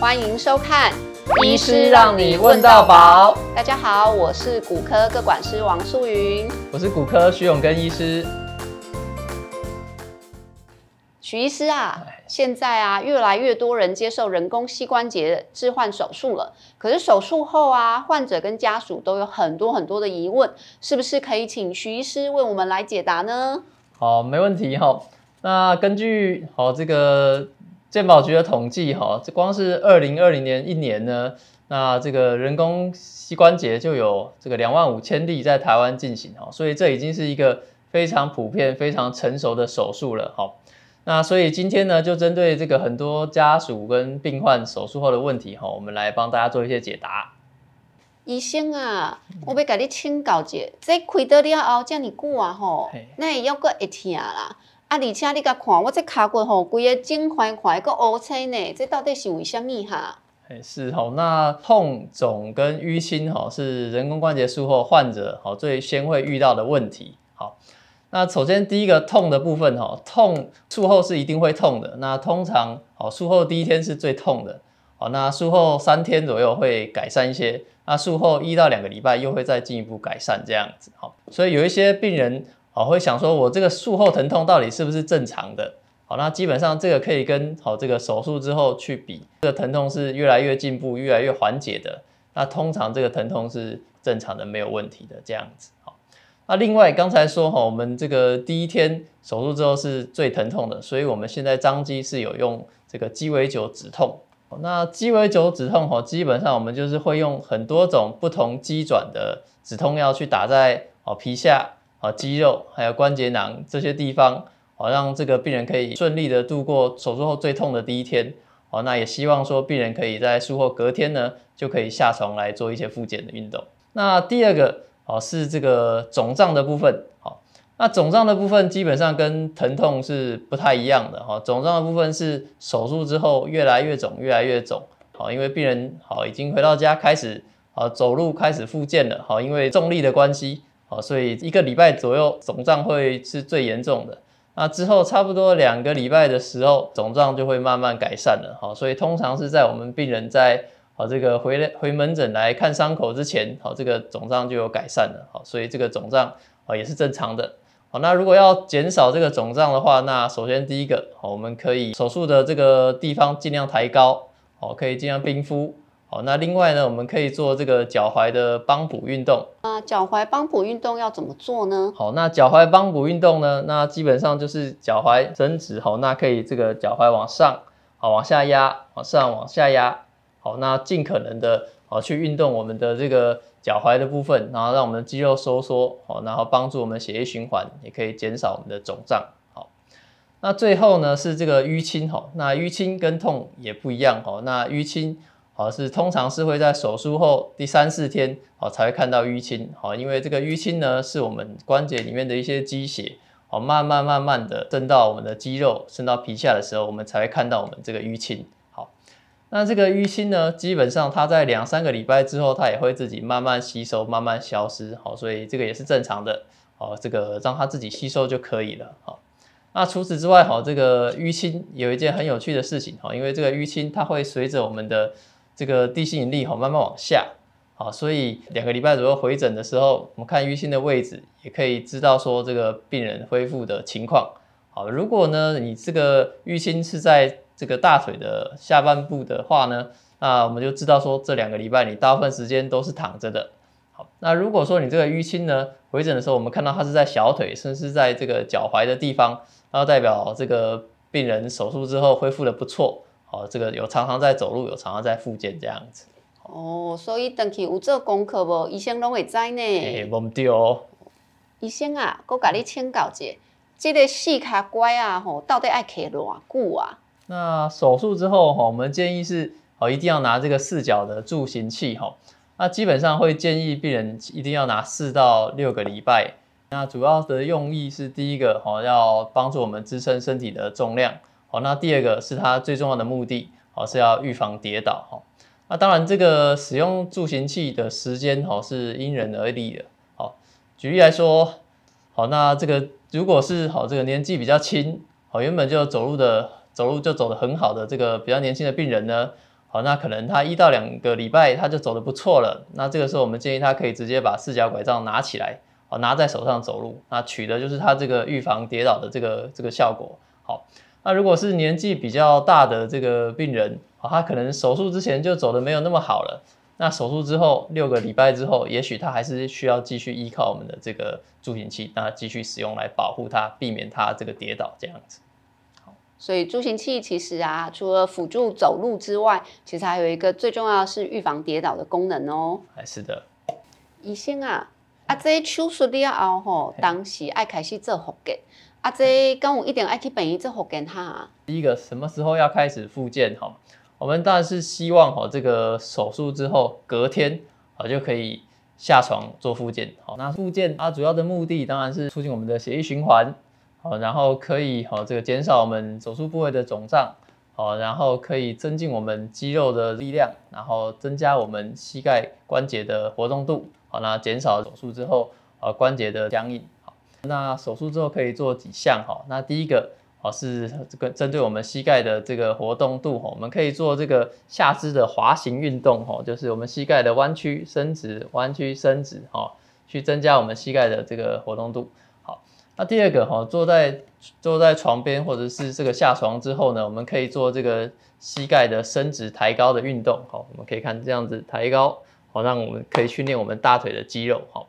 欢迎收看《医师让你问到饱》。大家好，我是骨科各管师王素云，我是骨科徐永根医师。徐医师啊，现在啊，越来越多人接受人工膝关节置换手术了。可是手术后啊，患者跟家属都有很多很多的疑问，是不是可以请徐医师为我们来解答呢？好，没问题哈。那根据好这个。健保局的统计，哈，这光是二零二零年一年呢，那这个人工膝关节就有这个两万五千例在台湾进行，哈，所以这已经是一个非常普遍、非常成熟的手术了，哈。那所以今天呢，就针对这个很多家属跟病患手术后的问题，哈，我们来帮大家做一些解答。医生啊，我要跟你请教一下，这开刀了后这么久啊，吼，那也要个会痛啦。啊！而且你甲看，我这骹骨吼，规个肿块块，个乌青呢，这到底是为虾米哈？是吼，那痛肿跟淤青吼，是人工关节术后患者吼最先会遇到的问题。好，那首先第一个痛的部分吼，痛术后是一定会痛的。那通常哦，术后第一天是最痛的。好，那术后三天左右会改善一些。那术后一到两个礼拜又会再进一步改善这样子。好，所以有一些病人。好，会想说，我这个术后疼痛到底是不是正常的？好，那基本上这个可以跟好这个手术之后去比，这个疼痛是越来越进步、越来越缓解的。那通常这个疼痛是正常的，没有问题的这样子。好，那另外刚才说哈，我们这个第一天手术之后是最疼痛的，所以我们现在张机是有用这个鸡尾酒止痛。那鸡尾酒止痛哈，基本上我们就是会用很多种不同机转的止痛药去打在哦皮下。啊，肌肉还有关节囊这些地方，好让这个病人可以顺利的度过手术后最痛的第一天。好，那也希望说病人可以在术后隔天呢，就可以下床来做一些复健的运动。那第二个，哦，是这个肿胀的部分。好，那肿胀的部分基本上跟疼痛是不太一样的。哈，肿胀的部分是手术之后越来越肿，越来越肿。好，因为病人好已经回到家开始啊走路开始复健了。好，因为重力的关系。好，所以一个礼拜左右肿胀会是最严重的。那之后差不多两个礼拜的时候，肿胀就会慢慢改善了。好，所以通常是在我们病人在好这个回回门诊来看伤口之前，好这个肿胀就有改善了。好，所以这个肿胀啊也是正常的。好，那如果要减少这个肿胀的话，那首先第一个，好，我们可以手术的这个地方尽量抬高，好，可以尽量冰敷。好，那另外呢，我们可以做这个脚踝的帮补运动。那，脚踝帮补运动要怎么做呢？好，那脚踝帮补运动呢，那基本上就是脚踝伸直，好，那可以这个脚踝往上，好，往下压，往上往下压，好，那尽可能的，好，去运动我们的这个脚踝的部分，然后让我们的肌肉收缩，好，然后帮助我们血液循环，也可以减少我们的肿胀。好，那最后呢是这个淤青，好，那淤青跟痛也不一样，好，那淤青。好，是通常是会在手术后第三四天，好才会看到淤青。好，因为这个淤青呢，是我们关节里面的一些积血，好，慢慢慢慢的渗到我们的肌肉，渗到皮下的时候，我们才会看到我们这个淤青。好，那这个淤青呢，基本上它在两三个礼拜之后，它也会自己慢慢吸收，慢慢消失。好，所以这个也是正常的。好，这个让它自己吸收就可以了。好，那除此之外，好，这个淤青有一件很有趣的事情。好，因为这个淤青它会随着我们的这个地心引力哈，慢慢往下，好，所以两个礼拜左右回诊的时候，我们看淤青的位置，也可以知道说这个病人恢复的情况。好，如果呢你这个淤青是在这个大腿的下半部的话呢，那我们就知道说这两个礼拜你大部分时间都是躺着的。好，那如果说你这个淤青呢回诊的时候，我们看到它是在小腿，甚至在这个脚踝的地方，那代表这个病人手术之后恢复的不错。哦，这个有常常在走路，有常常在复健这样子。哦，所以回去有做功课无？医生拢会知呢。诶，无对哦。医生啊，我甲你请教一下，这个四脚拐啊，吼，到底爱卡偌久啊？那手术之后，哈，我们建议是，哦，一定要拿这个四脚的助行器，哈。那基本上会建议病人一定要拿四到六个礼拜。那主要的用意是，第一个，哈，要帮助我们支撑身体的重量。好，那第二个是它最重要的目的，好，是要预防跌倒哈。那当然，这个使用助行器的时间哈是因人而异的。好，举例来说，好，那这个如果是好这个年纪比较轻，好，原本就走路的走路就走得很好的这个比较年轻的病人呢，好，那可能他一到两个礼拜他就走得不错了。那这个时候我们建议他可以直接把四脚拐杖拿起来，好，拿在手上走路，那取的就是他这个预防跌倒的这个这个效果。好，那如果是年纪比较大的这个病人，啊，他可能手术之前就走的没有那么好了。那手术之后六个礼拜之后，也许他还是需要继续依靠我们的这个助行器，那继续使用来保护他，避免他这个跌倒这样子。所以助行器其实啊，除了辅助走路之外，其实还有一个最重要的是预防跌倒的功能哦。哎是的。医生啊，啊这手术了后吼，当时爱开始做复健，啊这跟我一定爱去病院做复健哈。第一个什么时候要开始复健哈？我们当然是希望哈，这个手术之后隔天啊就可以下床做复健。好，那复健它主要的目的当然是促进我们的血液循环。好，然后可以好这个减少我们手术部位的肿胀，好，然后可以增进我们肌肉的力量，然后增加我们膝盖关节的活动度，好，那减少手术之后呃关节的僵硬。那手术之后可以做几项哈，那第一个哦是这个针对我们膝盖的这个活动度哈，我们可以做这个下肢的滑行运动哈，就是我们膝盖的弯曲伸直，弯曲伸直哈，去增加我们膝盖的这个活动度。好那第二个哈，坐在坐在床边或者是这个下床之后呢，我们可以做这个膝盖的伸直抬高的运动。哈，我们可以看这样子抬高，好，让我们可以训练我们大腿的肌肉。好，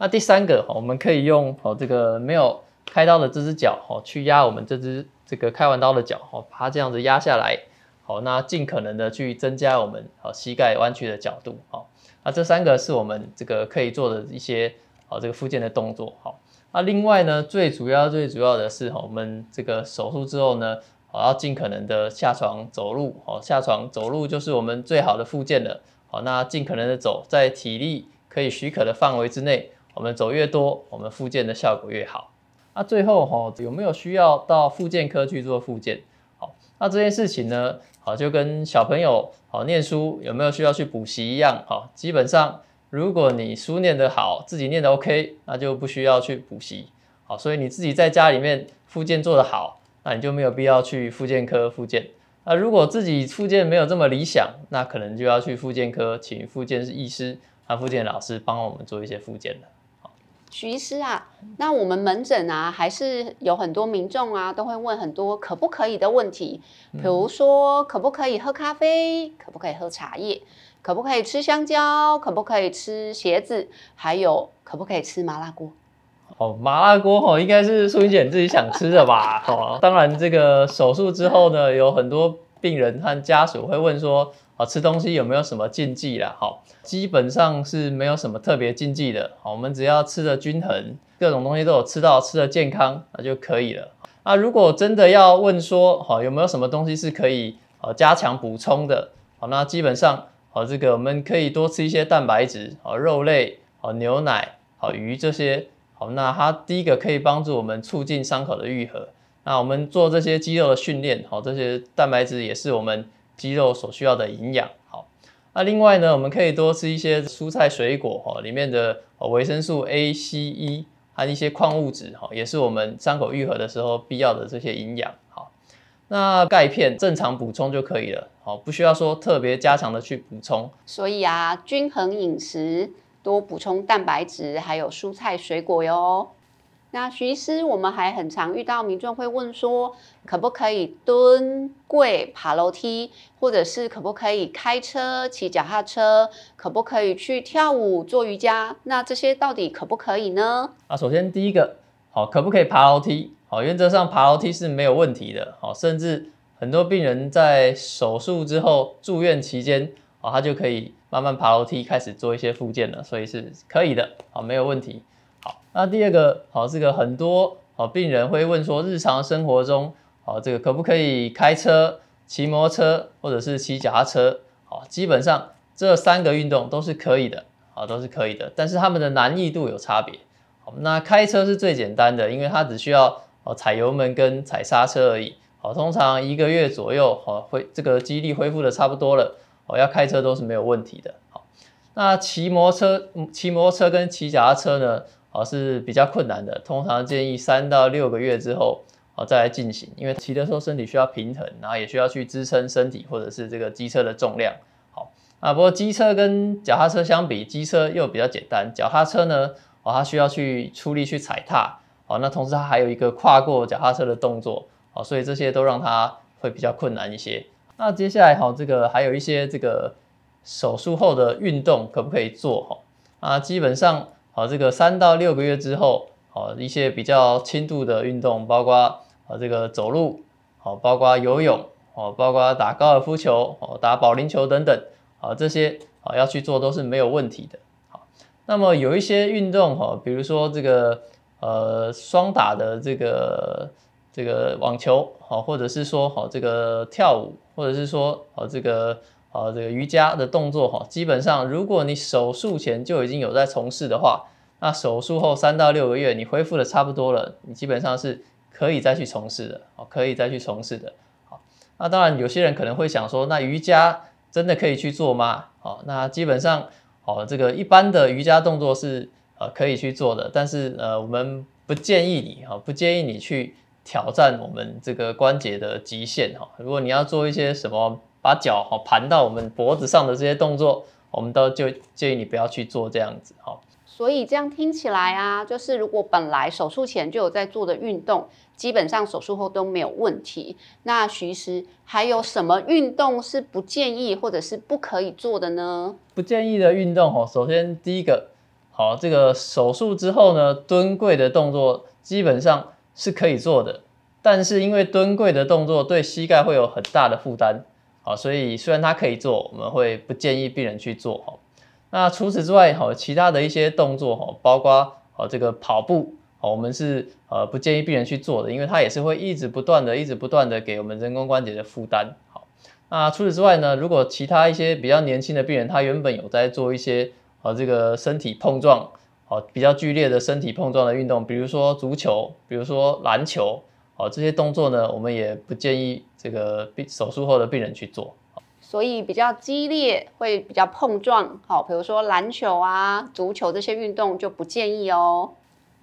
那第三个，我们可以用哦这个没有开刀的这只脚，哦，去压我们这只这个开完刀的脚，哦，把它这样子压下来。好，那尽可能的去增加我们好膝盖弯曲的角度。好，那这三个是我们这个可以做的一些好这个复健的动作。好。那另外呢，最主要最主要的是哈，我们这个手术之后呢，好要尽可能的下床走路，好下床走路就是我们最好的复健了。好，那尽可能的走，在体力可以许可的范围之内，我们走越多，我们复健的效果越好。那最后哈，有没有需要到复健科去做复健？好，那这件事情呢，好就跟小朋友好念书有没有需要去补习一样，好，基本上。如果你书念得好，自己念得 OK，那就不需要去补习。好，所以你自己在家里面复健做得好，那你就没有必要去复健科复健。那如果自己复健没有这么理想，那可能就要去复健科，请复健医师、和复健老师帮我们做一些复健了。好，许医师啊，那我们门诊啊，还是有很多民众啊，都会问很多可不可以的问题，比如说可不可以喝咖啡，可不可以喝茶叶。可不可以吃香蕉？可不可以吃鞋子？还有可不可以吃麻辣锅？哦，麻辣锅哦，应该是素英姐自己想吃的吧？哦，当然，这个手术之后呢，有很多病人和家属会问说，啊，吃东西有没有什么禁忌啦？好，基本上是没有什么特别禁忌的。好，我们只要吃得均衡，各种东西都有吃到，吃得健康，那就可以了。那如果真的要问说，好，有没有什么东西是可以呃加强补充的？好，那基本上。好，这个我们可以多吃一些蛋白质，好，肉类，好，牛奶，好，鱼这些，好，那它第一个可以帮助我们促进伤口的愈合。那我们做这些肌肉的训练，好，这些蛋白质也是我们肌肉所需要的营养。好，那另外呢，我们可以多吃一些蔬菜水果，哈，里面的维生素 A、C、E 和一些矿物质，哈，也是我们伤口愈合的时候必要的这些营养好。那钙片正常补充就可以了，好，不需要说特别加强的去补充。所以啊，均衡饮食，多补充蛋白质，还有蔬菜水果哟。那徐医师，我们还很常遇到民众会问说，可不可以蹲跪爬楼梯，或者是可不可以开车骑脚踏车，可不可以去跳舞做瑜伽？那这些到底可不可以呢？啊，首先第一个，好，可不可以爬楼梯？好，原则上爬楼梯是没有问题的。好，甚至很多病人在手术之后住院期间，啊，他就可以慢慢爬楼梯，开始做一些复健了，所以是可以的。好，没有问题。好，那第二个，好，这个很多好病人会问说，日常生活中，好，这个可不可以开车、骑摩托车或者是骑脚踏车？好，基本上这三个运动都是可以的，好，都是可以的，但是他们的难易度有差别。好，那开车是最简单的，因为它只需要哦，踩油门跟踩刹车而已。好，通常一个月左右，好，会这个肌力恢复的差不多了，哦，要开车都是没有问题的。好，那骑摩托车、骑摩托车跟骑脚踏车呢，哦，是比较困难的。通常建议三到六个月之后，好再来进行，因为骑的时候身体需要平衡，然后也需要去支撑身体或者是这个机车的重量。好啊，不过机车跟脚踏车相比，机车又比较简单，脚踏车呢，哦，它需要去出力去踩踏，哦，那同时它还有一个跨过脚踏车的动作，哦，所以这些都让它会比较困难一些。那接下来哈，这个还有一些这个手术后的运动可不可以做哈？啊，基本上好，这个三到六个月之后，好一些比较轻度的运动，包括啊这个走路，好，包括游泳，哦，包括打高尔夫球，哦，打保龄球等等，啊这些啊要去做都是没有问题的。好，那么有一些运动哈，比如说这个呃双打的这个。这个网球好，或者是说好这个跳舞，或者是说好这个好这个瑜伽的动作哈，基本上如果你手术前就已经有在从事的话，那手术后三到六个月你恢复的差不多了，你基本上是可以再去从事的，哦，可以再去从事的。好，那当然有些人可能会想说，那瑜伽真的可以去做吗？好，那基本上好这个一般的瑜伽动作是呃可以去做的，但是呃我们不建议你哈，不建议你去。挑战我们这个关节的极限哈，如果你要做一些什么把脚哈盘到我们脖子上的这些动作，我们都就建议你不要去做这样子哈。所以这样听起来啊，就是如果本来手术前就有在做的运动，基本上手术后都没有问题。那徐医师还有什么运动是不建议或者是不可以做的呢？不建议的运动哦，首先第一个，好，这个手术之后呢，蹲跪的动作基本上。是可以做的，但是因为蹲跪的动作对膝盖会有很大的负担，啊，所以虽然它可以做，我们会不建议病人去做哈。那除此之外，哈，其他的一些动作哈，包括哦这个跑步，好，我们是呃不建议病人去做的，因为它也是会一直不断的、一直不断的给我们人工关节的负担。好，那除此之外呢，如果其他一些比较年轻的病人，他原本有在做一些呃这个身体碰撞。好，比较剧烈的身体碰撞的运动，比如说足球，比如说篮球，好，这些动作呢，我们也不建议这个病手术后的病人去做。所以比较激烈，会比较碰撞，好，比如说篮球啊、足球这些运动就不建议哦。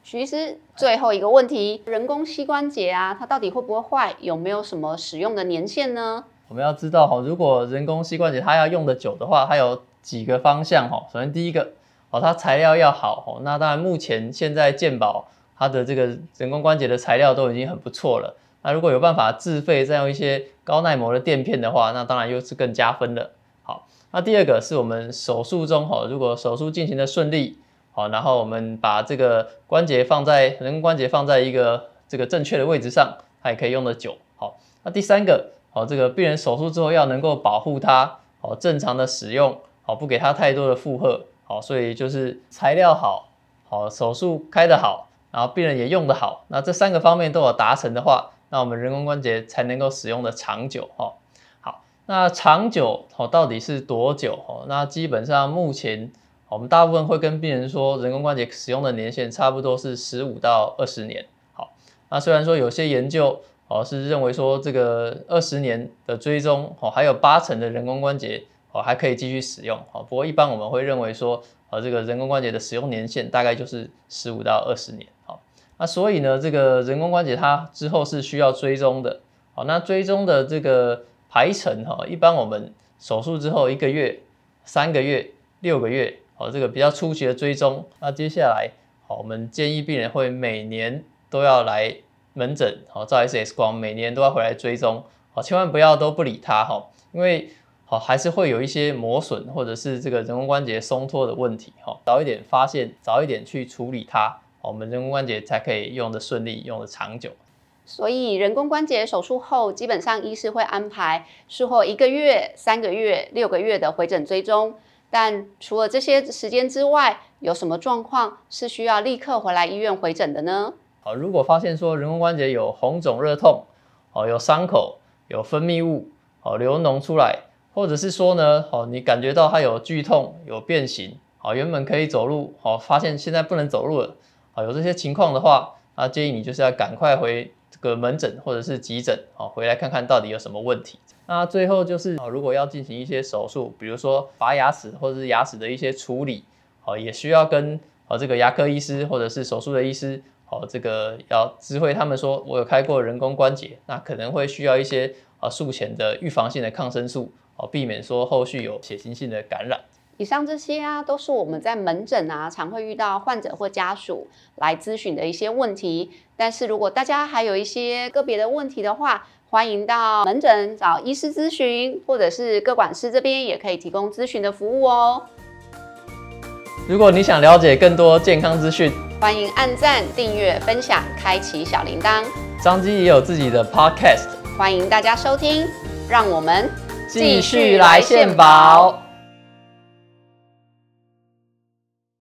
徐医师，最后一个问题，人工膝关节啊，它到底会不会坏？有没有什么使用的年限呢？我们要知道哈，如果人工膝关节它要用的久的话，它有几个方向哈。首先第一个。哦，它材料要好哦，那当然目前现在健保它的这个人工关节的材料都已经很不错了。那如果有办法自费再用一些高耐磨的垫片的话，那当然又是更加分了。好，那第二个是我们手术中哈，如果手术进行的顺利，好，然后我们把这个关节放在人工关节放在一个这个正确的位置上，它也可以用得久。好，那第三个，好，这个病人手术之后要能够保护它，好，正常的使用，好，不给它太多的负荷。好，所以就是材料好，好，手术开得好，然后病人也用得好，那这三个方面都有达成的话，那我们人工关节才能够使用的长久哈。好，那长久哦到底是多久哦？那基本上目前我们大部分会跟病人说，人工关节使用的年限差不多是十五到二十年。好，那虽然说有些研究哦是认为说这个二十年的追踪哦，还有八成的人工关节。哦，还可以继续使用，哦，不过一般我们会认为说，呃，这个人工关节的使用年限大概就是十五到二十年，那所以呢，这个人工关节它之后是需要追踪的，好，那追踪的这个排程哈，一般我们手术之后一个月、三个月、六个月，好，这个比较初期的追踪，那接下来，好，我们建议病人会每年都要来门诊，好，照一次 X 光，每年都要回来追踪，好，千万不要都不理它哈，因为。好，还是会有一些磨损，或者是这个人工关节松脱的问题。哈，早一点发现，早一点去处理它，我们人工关节才可以用得顺利，用得长久。所以人工关节手术后，基本上医师会安排术后一个月、三个月、六个月的回诊追踪。但除了这些时间之外，有什么状况是需要立刻回来医院回诊的呢？好，如果发现说人工关节有红肿热痛，哦，有伤口，有分泌物，哦，流脓出来。或者是说呢，好，你感觉到它有剧痛、有变形，好，原本可以走路，好，发现现在不能走路了，好，有这些情况的话，啊建议你就是要赶快回这个门诊或者是急诊，啊，回来看看到底有什么问题。那最后就是，啊如果要进行一些手术，比如说拔牙齿或者是牙齿的一些处理，啊，也需要跟啊，这个牙科医师或者是手术的医师，啊，这个要知会他们说，我有开过人工关节，那可能会需要一些啊术前的预防性的抗生素，啊，避免说后续有血型性的感染。以上这些啊，都是我们在门诊啊常会遇到患者或家属来咨询的一些问题。但是如果大家还有一些个别的问题的话，欢迎到门诊找医师咨询，或者是各管师这边也可以提供咨询的服务哦。如果你想了解更多健康资讯，欢迎按赞、订阅、分享、开启小铃铛。张基也有自己的 podcast，欢迎大家收听。让我们继续来献宝。